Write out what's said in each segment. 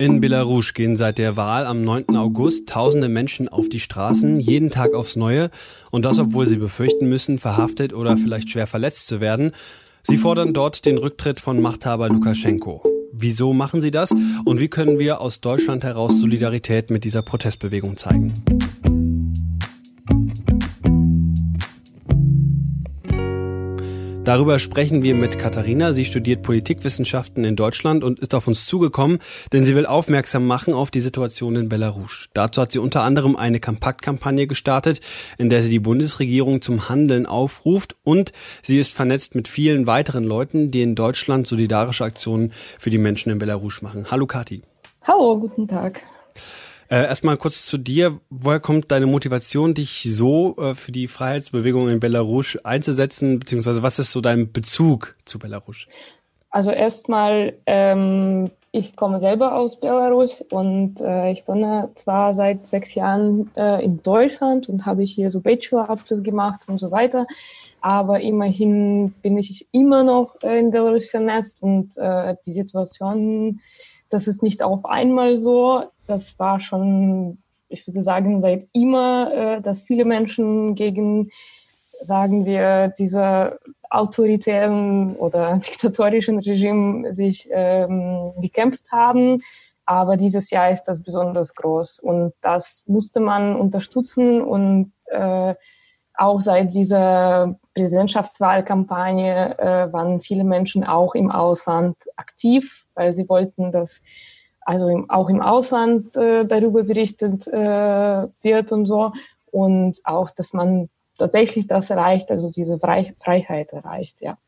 In Belarus gehen seit der Wahl am 9. August tausende Menschen auf die Straßen, jeden Tag aufs Neue, und das obwohl sie befürchten müssen, verhaftet oder vielleicht schwer verletzt zu werden. Sie fordern dort den Rücktritt von Machthaber Lukaschenko. Wieso machen sie das und wie können wir aus Deutschland heraus Solidarität mit dieser Protestbewegung zeigen? Darüber sprechen wir mit Katharina. Sie studiert Politikwissenschaften in Deutschland und ist auf uns zugekommen, denn sie will aufmerksam machen auf die Situation in Belarus. Dazu hat sie unter anderem eine Kompaktkampagne gestartet, in der sie die Bundesregierung zum Handeln aufruft und sie ist vernetzt mit vielen weiteren Leuten, die in Deutschland solidarische Aktionen für die Menschen in Belarus machen. Hallo Kathi. Hallo, guten Tag. Äh, erstmal kurz zu dir. Woher kommt deine Motivation, dich so äh, für die Freiheitsbewegung in Belarus einzusetzen, beziehungsweise was ist so dein Bezug zu Belarus? Also erstmal, ähm, ich komme selber aus Belarus und äh, ich wohne zwar seit sechs Jahren äh, in Deutschland und habe hier so Bachelorabschluss gemacht und so weiter, aber immerhin bin ich immer noch äh, in Belarus vernetzt und äh, die Situation, das ist nicht auf einmal so. Das war schon, ich würde sagen, seit immer, äh, dass viele Menschen gegen, sagen wir, diese autoritären oder diktatorischen Regime sich ähm, gekämpft haben. Aber dieses Jahr ist das besonders groß und das musste man unterstützen und äh, auch seit dieser Präsidentschaftswahlkampagne äh, waren viele Menschen auch im Ausland aktiv, weil sie wollten, dass also im, auch im Ausland äh, darüber berichtet äh, wird und so. Und auch, dass man tatsächlich das erreicht, also diese Freiheit erreicht, ja.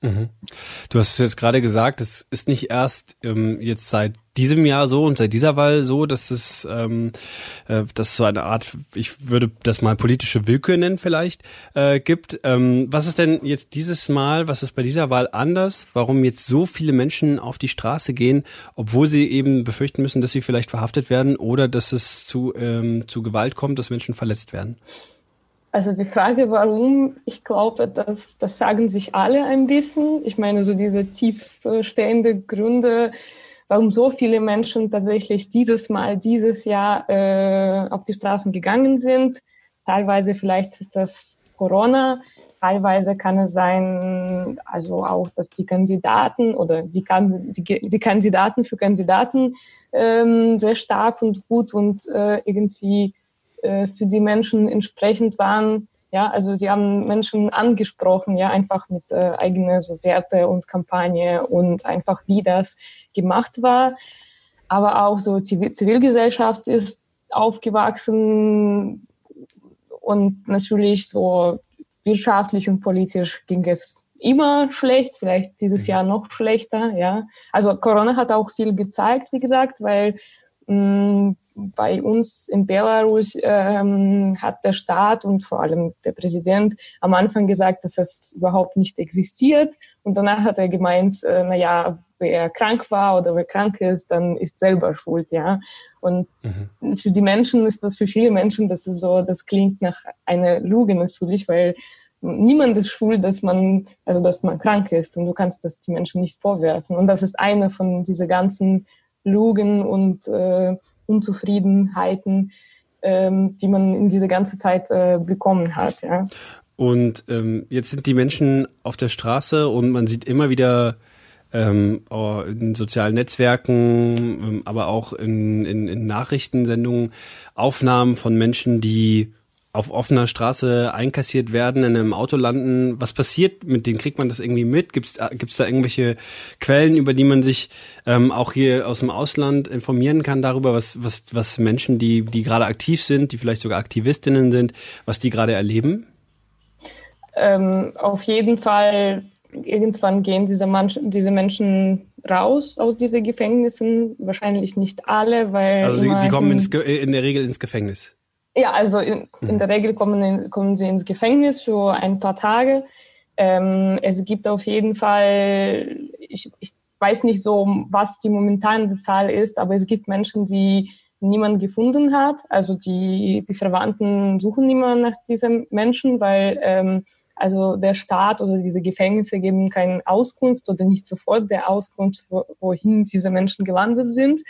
Mhm. Du hast es jetzt gerade gesagt, es ist nicht erst ähm, jetzt seit diesem Jahr so und seit dieser Wahl so, dass es ähm, äh, dass so eine Art, ich würde das mal politische Willkür nennen vielleicht, äh, gibt. Ähm, was ist denn jetzt dieses Mal, was ist bei dieser Wahl anders? Warum jetzt so viele Menschen auf die Straße gehen, obwohl sie eben befürchten müssen, dass sie vielleicht verhaftet werden oder dass es zu, ähm, zu Gewalt kommt, dass Menschen verletzt werden? Also die Frage, warum, ich glaube, das, das fragen sich alle ein bisschen. Ich meine, so diese tiefstehende Gründe, warum so viele Menschen tatsächlich dieses Mal, dieses Jahr äh, auf die Straßen gegangen sind. Teilweise vielleicht ist das Corona, teilweise kann es sein, also auch, dass die Kandidaten oder die, die, die Kandidaten für Kandidaten ähm, sehr stark und gut und äh, irgendwie äh, für die Menschen entsprechend waren. Ja, also sie haben Menschen angesprochen, ja, einfach mit äh, eigenen so Werte und Kampagne und einfach wie das gemacht war. Aber auch so Zivil Zivilgesellschaft ist aufgewachsen und natürlich so wirtschaftlich und politisch ging es immer schlecht, vielleicht dieses Jahr noch schlechter, ja. Also Corona hat auch viel gezeigt, wie gesagt, weil mh, mm, bei uns in Belarus ähm, hat der Staat und vor allem der Präsident am Anfang gesagt, dass das überhaupt nicht existiert. Und danach hat er gemeint, äh, na ja, wer krank war oder wer krank ist, dann ist selber schuld, ja. Und mhm. für die Menschen ist das für viele Menschen, das ist so, das klingt nach einer Lüge natürlich, weil niemand ist schuld, dass man, also dass man krank ist und du kannst das die Menschen nicht vorwerfen. Und das ist eine von dieser ganzen Lügen und äh, Unzufriedenheiten, ähm, die man in dieser ganzen Zeit äh, bekommen hat. Ja. Und ähm, jetzt sind die Menschen auf der Straße und man sieht immer wieder ähm, oh, in sozialen Netzwerken, ähm, aber auch in, in, in Nachrichtensendungen Aufnahmen von Menschen, die auf offener Straße einkassiert werden, in einem Auto landen. Was passiert mit denen? Kriegt man das irgendwie mit? Gibt es äh, da irgendwelche Quellen, über die man sich ähm, auch hier aus dem Ausland informieren kann darüber, was, was, was Menschen, die, die gerade aktiv sind, die vielleicht sogar Aktivistinnen sind, was die gerade erleben? Ähm, auf jeden Fall, irgendwann gehen diese, Menschen, diese Menschen raus aus diesen Gefängnissen. Wahrscheinlich nicht alle, weil. Also sie, die kommen ins, in der Regel ins Gefängnis. Ja, also in, in der Regel kommen, in, kommen sie ins Gefängnis für ein paar Tage. Ähm, es gibt auf jeden Fall, ich, ich weiß nicht so, was die momentane Zahl ist, aber es gibt Menschen, die niemand gefunden hat. Also die, die Verwandten suchen niemand nach diesen Menschen, weil ähm, also der Staat oder diese Gefängnisse geben keine Auskunft oder nicht sofort der Auskunft, wohin diese Menschen gelandet sind.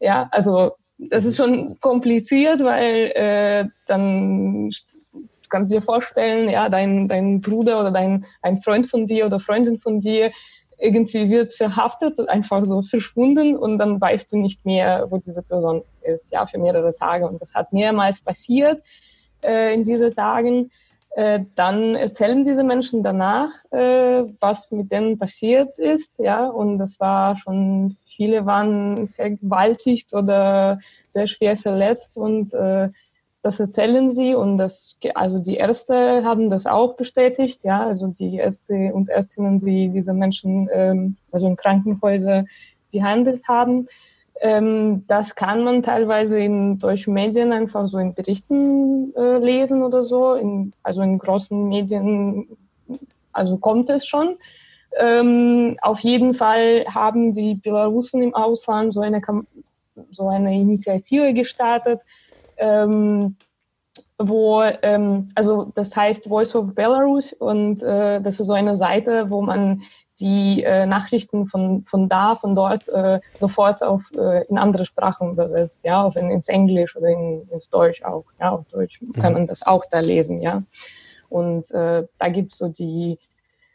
Ja, also das ist schon kompliziert, weil äh, dann du kannst dir vorstellen, ja, dein, dein Bruder oder dein ein Freund von dir oder Freundin von dir irgendwie wird verhaftet und einfach so verschwunden und dann weißt du nicht mehr, wo diese Person ist, ja, für mehrere Tage. Und das hat mehrmals passiert äh, in diesen Tagen. Äh, dann erzählen diese Menschen danach, äh, was mit denen passiert ist, ja, und das war schon, viele waren vergewaltigt oder sehr schwer verletzt und äh, das erzählen sie und das, also die Ärzte haben das auch bestätigt, ja, also die Ärzte und Ärztinnen, die diese Menschen, ähm, also in Krankenhäuser behandelt haben. Ähm, das kann man teilweise in deutschen Medien einfach so in Berichten äh, lesen oder so, in, also in großen Medien, also kommt es schon. Ähm, auf jeden Fall haben die Belarusen im Ausland so eine, so eine Initiative gestartet, ähm, wo, ähm, also das heißt Voice of Belarus und äh, das ist so eine Seite, wo man die äh, Nachrichten von, von da, von dort äh, sofort auf äh, in andere Sprachen übersetzt, ja, auf in, ins Englisch oder in, ins Deutsch auch, ja, auf Deutsch kann mhm. man das auch da lesen, ja. Und äh, da gibt's so die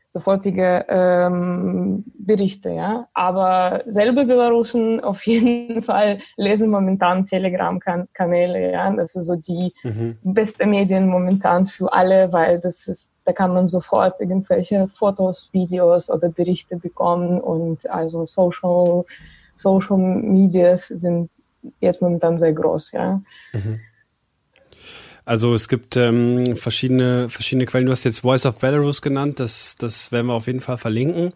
sofortige ähm, Berichte. Ja? Aber selber Belarusen auf jeden Fall lesen momentan Telegram-Kanäle. Ja? Das ist so die mhm. beste Medien momentan für alle, weil das ist, da kann man sofort irgendwelche Fotos, Videos oder Berichte bekommen und also Social, Social Medias sind jetzt momentan sehr groß. Ja? Mhm. Also es gibt ähm, verschiedene, verschiedene Quellen. Du hast jetzt Voice of Belarus genannt, das, das werden wir auf jeden Fall verlinken.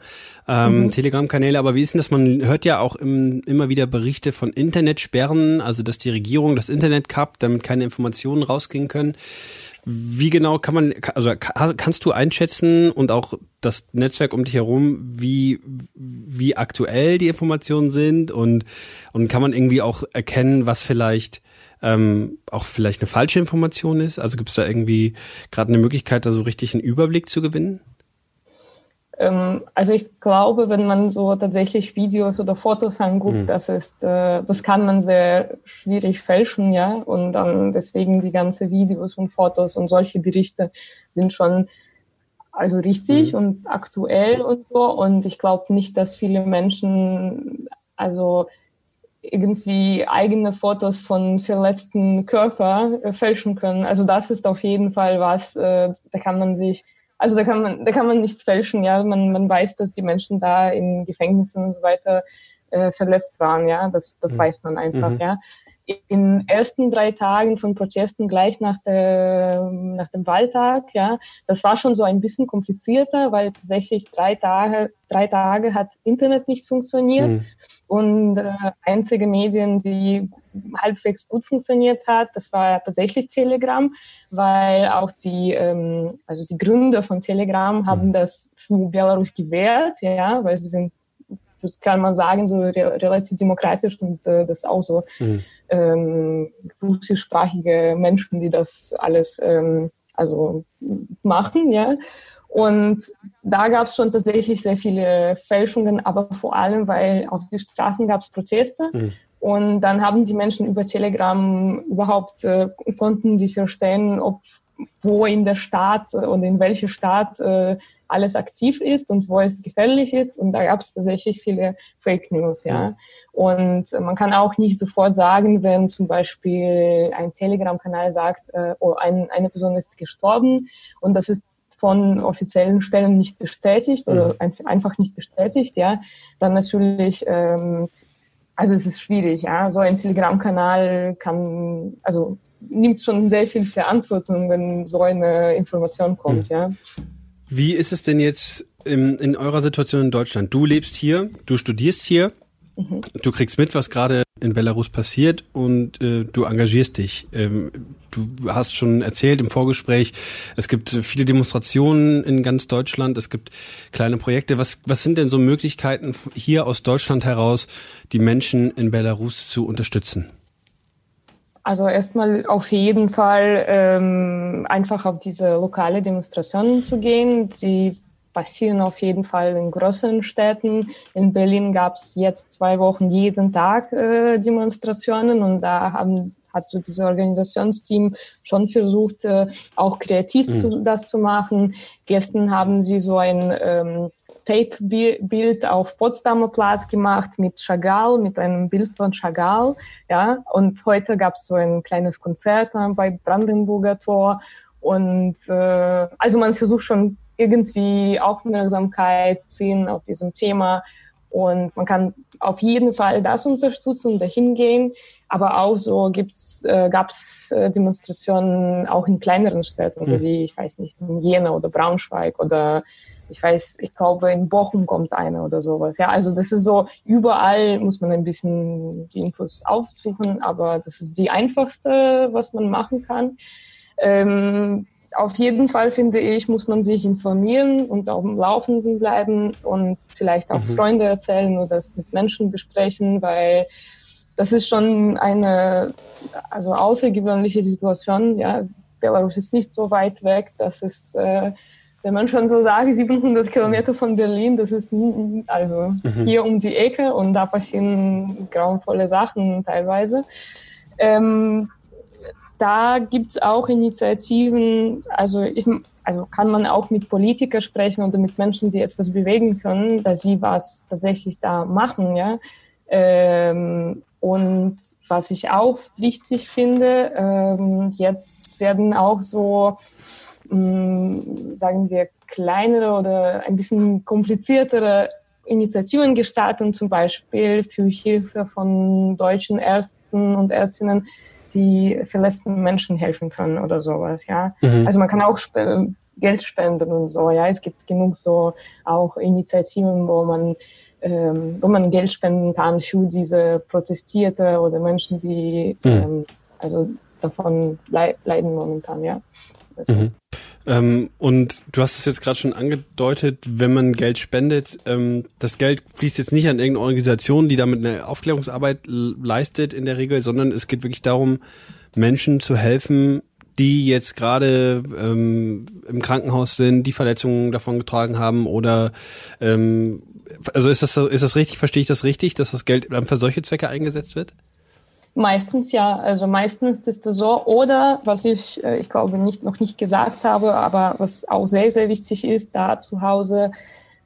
Ähm, mhm. Telegram-Kanäle, aber wie ist denn das? Man hört ja auch im, immer wieder Berichte von Internetsperren, also dass die Regierung das Internet kappt, damit keine Informationen rausgehen können. Wie genau kann man, also kannst du einschätzen und auch das Netzwerk um dich herum, wie, wie aktuell die Informationen sind und, und kann man irgendwie auch erkennen, was vielleicht ähm, auch vielleicht eine falsche Information ist? Also gibt es da irgendwie gerade eine Möglichkeit, da so richtig einen Überblick zu gewinnen? Ähm, also ich glaube, wenn man so tatsächlich Videos oder Fotos anguckt, mhm. das ist, äh, das kann man sehr schwierig fälschen, ja. Und dann deswegen die ganze Videos und Fotos und solche Berichte sind schon also richtig mhm. und aktuell und so. Und ich glaube nicht, dass viele Menschen also irgendwie eigene Fotos von verletzten Körper äh, fälschen können. Also das ist auf jeden Fall was, äh, da kann man sich, also da kann man, da kann man nichts fälschen, ja. Man, man weiß, dass die Menschen da in Gefängnissen und so weiter äh, verletzt waren, ja. Das, das mhm. weiß man einfach, mhm. ja in ersten drei Tagen von Protesten gleich nach, der, nach dem Wahltag, ja, das war schon so ein bisschen komplizierter, weil tatsächlich drei Tage, drei Tage hat Internet nicht funktioniert mhm. Und äh, einzige Medien, die halbwegs gut funktioniert hat, das war tatsächlich Telegram, weil auch die, ähm, also die Gründer von Telegram haben mhm. das für Belarus gewährt, ja, weil sie sind das kann man sagen, so re relativ demokratisch und äh, das auch so mhm. ähm, russischsprachige Menschen, die das alles ähm, also machen, ja. Und da gab es schon tatsächlich sehr viele Fälschungen, aber vor allem, weil auf die Straßen gab es Proteste. Mhm. Und dann haben die Menschen über Telegram überhaupt, äh, konnten sie verstehen, ob wo in der Stadt und in welcher Stadt äh, alles aktiv ist und wo es gefährlich ist. Und da gab es tatsächlich viele Fake News, ja. Und man kann auch nicht sofort sagen, wenn zum Beispiel ein Telegram-Kanal sagt, äh, oh, ein, eine Person ist gestorben und das ist von offiziellen Stellen nicht bestätigt oder mhm. ein, einfach nicht bestätigt, ja, dann natürlich, ähm, also es ist schwierig, ja. So ein Telegram-Kanal kann, also nimmt schon sehr viel Verantwortung, wenn so eine Information kommt, mhm. ja. Wie ist es denn jetzt in, in eurer Situation in Deutschland? Du lebst hier, du studierst hier, mhm. du kriegst mit, was gerade in Belarus passiert und äh, du engagierst dich. Ähm, du hast schon erzählt im Vorgespräch, es gibt viele Demonstrationen in ganz Deutschland, es gibt kleine Projekte. Was, was sind denn so Möglichkeiten hier aus Deutschland heraus, die Menschen in Belarus zu unterstützen? Also erstmal auf jeden Fall ähm, einfach auf diese lokale Demonstrationen zu gehen. Die passieren auf jeden Fall in größeren Städten. In Berlin gab es jetzt zwei Wochen jeden Tag äh, Demonstrationen und da haben hat so dieses Organisationsteam schon versucht, äh, auch kreativ mhm. zu, das zu machen. Gestern haben sie so ein ähm, Tape-Bild auf Potsdamer Platz gemacht mit Chagall, mit einem Bild von Chagall, ja. Und heute gab es so ein kleines Konzert bei Brandenburger Tor. Und äh, also man versucht schon irgendwie Aufmerksamkeit ziehen auf diesem Thema. Und man kann auf jeden Fall das unterstützen und dahin gehen. Aber auch so gibt's, äh, gab es äh, Demonstrationen auch in kleineren Städten, mhm. wie, ich weiß nicht, in Jena oder Braunschweig oder ich weiß, ich glaube, in Bochum kommt eine oder sowas. Ja, also das ist so, überall muss man ein bisschen die Infos aufsuchen, aber das ist die einfachste, was man machen kann. Ähm, auf jeden Fall finde ich, muss man sich informieren und auf dem Laufenden bleiben und vielleicht auch mhm. Freunde erzählen oder das mit Menschen besprechen, weil das ist schon eine also außergewöhnliche Situation. Ja, Belarus ist nicht so weit weg. Das ist äh, wenn man schon so sagt, 700 Kilometer von Berlin, das ist also mhm. hier um die Ecke und da passieren grauenvolle Sachen teilweise. Ähm, da gibt's auch Initiativen, also, ich, also kann man auch mit Politikern sprechen oder mit Menschen, die etwas bewegen können, dass sie was tatsächlich da machen, ja. Ähm, und was ich auch wichtig finde, ähm, jetzt werden auch so mh, sagen wir, kleinere oder ein bisschen kompliziertere Initiativen gestartet, zum Beispiel für Hilfe von deutschen Ärzten und Ärztinnen, die verletzten Menschen helfen können oder sowas, ja. Mhm. Also man kann auch sp Geld spenden und so, ja. Es gibt genug so auch Initiativen, wo man ähm, wo man Geld spenden kann für diese Protestierte oder Menschen, die mhm. ähm, also davon leiden momentan, ja. Also, mhm. Ähm, und du hast es jetzt gerade schon angedeutet, wenn man Geld spendet, ähm, das Geld fließt jetzt nicht an irgendeine Organisation, die damit eine Aufklärungsarbeit leistet in der Regel, sondern es geht wirklich darum, Menschen zu helfen, die jetzt gerade ähm, im Krankenhaus sind, die Verletzungen davon getragen haben oder ähm, also ist das ist das richtig, verstehe ich das richtig, dass das Geld dann für solche Zwecke eingesetzt wird? Meistens ja, also meistens ist es so. Oder was ich, äh, ich glaube, nicht, noch nicht gesagt habe, aber was auch sehr, sehr wichtig ist, da zu Hause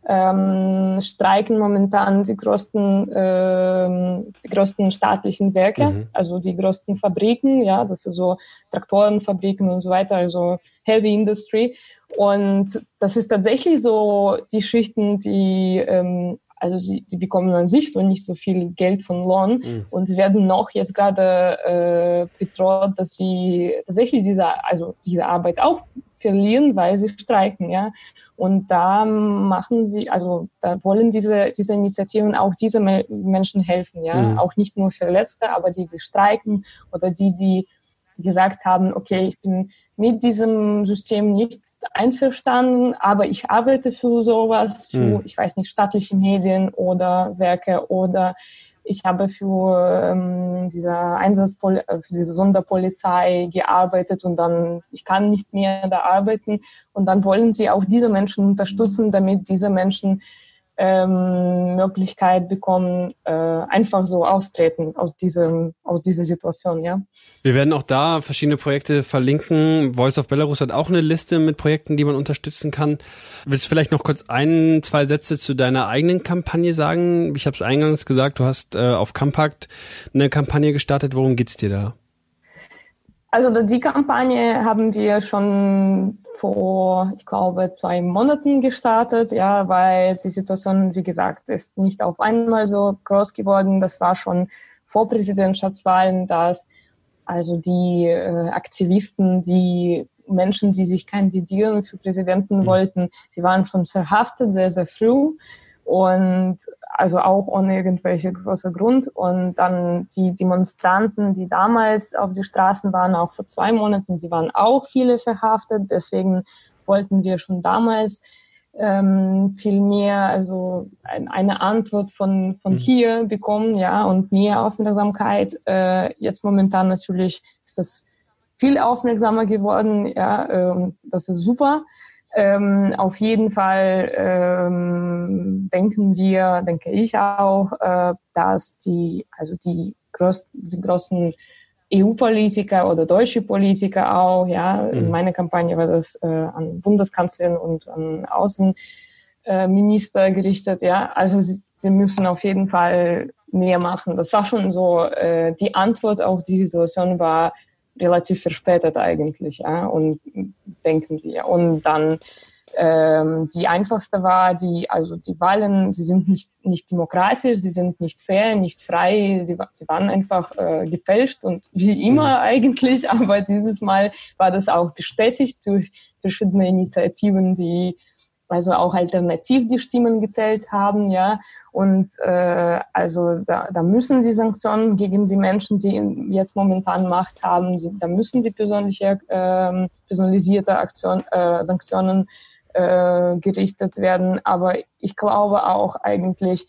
ähm, streiken momentan die größten, ähm, die größten staatlichen Werke, mhm. also die größten Fabriken, ja, das ist so Traktorenfabriken und so weiter, also Heavy Industry. Und das ist tatsächlich so die Schichten, die ähm, also sie, die bekommen an sich so nicht so viel Geld von Lohn mhm. und sie werden noch jetzt gerade äh, bedroht, dass sie tatsächlich diese, also diese Arbeit auch verlieren, weil sie streiken, ja. Und da machen sie, also da wollen diese, diese Initiativen auch diese Menschen helfen, ja. Mhm. Auch nicht nur Verletzte, aber die, die streiken oder die, die gesagt haben, okay, ich bin mit diesem System nicht einverstanden, aber ich arbeite für sowas, für, mhm. ich weiß nicht, staatliche Medien oder Werke oder ich habe für ähm, diese Einsatzpol äh, für diese Sonderpolizei gearbeitet und dann ich kann nicht mehr da arbeiten und dann wollen sie auch diese Menschen unterstützen, damit diese Menschen ähm, Möglichkeit bekommen, äh, einfach so austreten aus diesem, aus dieser Situation, ja. Wir werden auch da verschiedene Projekte verlinken. Voice of Belarus hat auch eine Liste mit Projekten, die man unterstützen kann. Willst du vielleicht noch kurz ein, zwei Sätze zu deiner eigenen Kampagne sagen? Ich habe es eingangs gesagt, du hast äh, auf Compact eine Kampagne gestartet. Worum geht's dir da? Also die Kampagne haben wir schon vor, ich glaube, zwei Monaten gestartet, ja, weil die Situation, wie gesagt, ist nicht auf einmal so groß geworden. Das war schon vor Präsidentschaftswahlen, dass also die äh, Aktivisten, die Menschen, die sich kandidieren für Präsidenten mhm. wollten, sie waren schon verhaftet sehr, sehr früh und also auch ohne irgendwelche große Grund. Und dann die Demonstranten, die damals auf die Straßen waren, auch vor zwei Monaten, sie waren auch viele verhaftet. Deswegen wollten wir schon damals ähm, viel mehr, also ein, eine Antwort von, von mhm. hier bekommen, ja, und mehr Aufmerksamkeit. Äh, jetzt momentan natürlich ist das viel aufmerksamer geworden, ja, äh, das ist super. Ähm, auf jeden Fall ähm, denken wir, denke ich auch, äh, dass die, also die, größ die großen EU-Politiker oder deutsche Politiker auch, ja, mhm. in meiner Kampagne war das äh, an Bundeskanzlerin und an Außenminister äh, gerichtet, ja, also sie, sie müssen auf jeden Fall mehr machen. Das war schon so, äh, die Antwort auf die Situation war relativ verspätet eigentlich, ja, und denken wir. Und dann ähm, die einfachste war, die, also die Wahlen, sie sind nicht, nicht demokratisch, sie sind nicht fair, nicht frei, sie, sie waren einfach äh, gefälscht und wie immer mhm. eigentlich, aber dieses Mal war das auch bestätigt durch verschiedene Initiativen, die also auch alternativ die Stimmen gezählt haben, ja. Und äh, also da, da müssen sie Sanktionen gegen die Menschen, die jetzt momentan Macht haben, sie, da müssen sie persönliche, äh, personalisierte Aktion, äh, Sanktionen äh, gerichtet werden. Aber ich glaube auch eigentlich,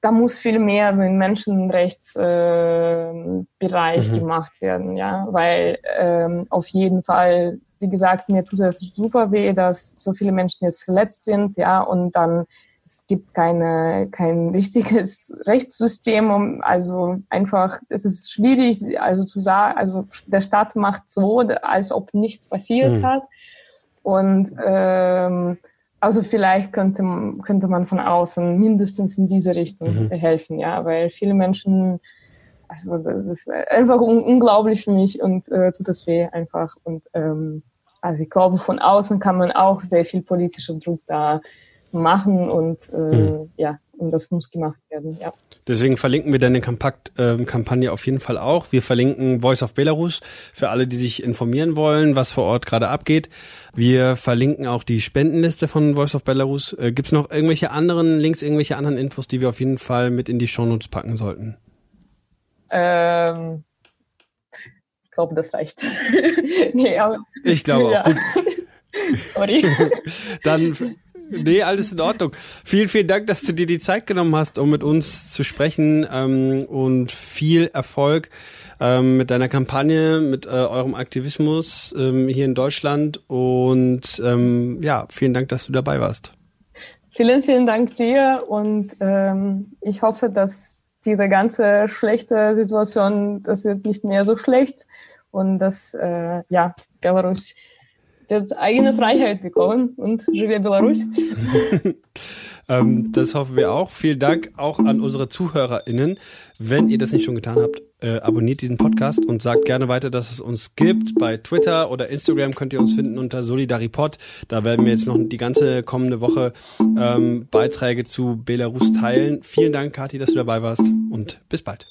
da muss viel mehr so im Menschenrechtsbereich äh, mhm. gemacht werden, ja, weil ähm, auf jeden Fall wie gesagt, mir tut es super weh, dass so viele Menschen jetzt verletzt sind, ja, und dann es gibt keine kein richtiges Rechtssystem, um also einfach es ist schwierig, also zu sagen, also der Staat macht so, als ob nichts passiert mhm. hat und ähm, also vielleicht könnte könnte man von außen mindestens in diese Richtung mhm. helfen, ja, weil viele Menschen also das ist einfach un unglaublich für mich und äh, tut das weh einfach. Und ähm, also ich glaube, von außen kann man auch sehr viel politischer Druck da machen und äh, mhm. ja, und das muss gemacht werden, ja. Deswegen verlinken wir deine Kampakt, äh, Kampagne auf jeden Fall auch. Wir verlinken Voice of Belarus für alle, die sich informieren wollen, was vor Ort gerade abgeht. Wir verlinken auch die Spendenliste von Voice of Belarus. Äh, Gibt es noch irgendwelche anderen Links, irgendwelche anderen Infos, die wir auf jeden Fall mit in die Shownotes packen sollten? Ähm, ich glaube, das reicht. nee, aber, ich glaube ja. auch. Gut. Sorry. Dann Nee, alles in Ordnung. Vielen, vielen Dank, dass du dir die Zeit genommen hast, um mit uns zu sprechen ähm, und viel Erfolg ähm, mit deiner Kampagne, mit äh, eurem Aktivismus ähm, hier in Deutschland und ähm, ja, vielen Dank, dass du dabei warst. Vielen, vielen Dank dir und ähm, ich hoffe, dass diese ganze schlechte Situation, das wird nicht mehr so schlecht. Und dass äh, ja, Belarus wird eigene Freiheit bekommen und Живе Belarus. ähm, das hoffen wir auch. Vielen Dank auch an unsere ZuhörerInnen. Wenn ihr das nicht schon getan habt, äh, abonniert diesen Podcast und sagt gerne weiter, dass es uns gibt. Bei Twitter oder Instagram könnt ihr uns finden unter Solidaripod. Da werden wir jetzt noch die ganze kommende Woche ähm, Beiträge zu Belarus teilen. Vielen Dank, Kathi, dass du dabei warst und bis bald.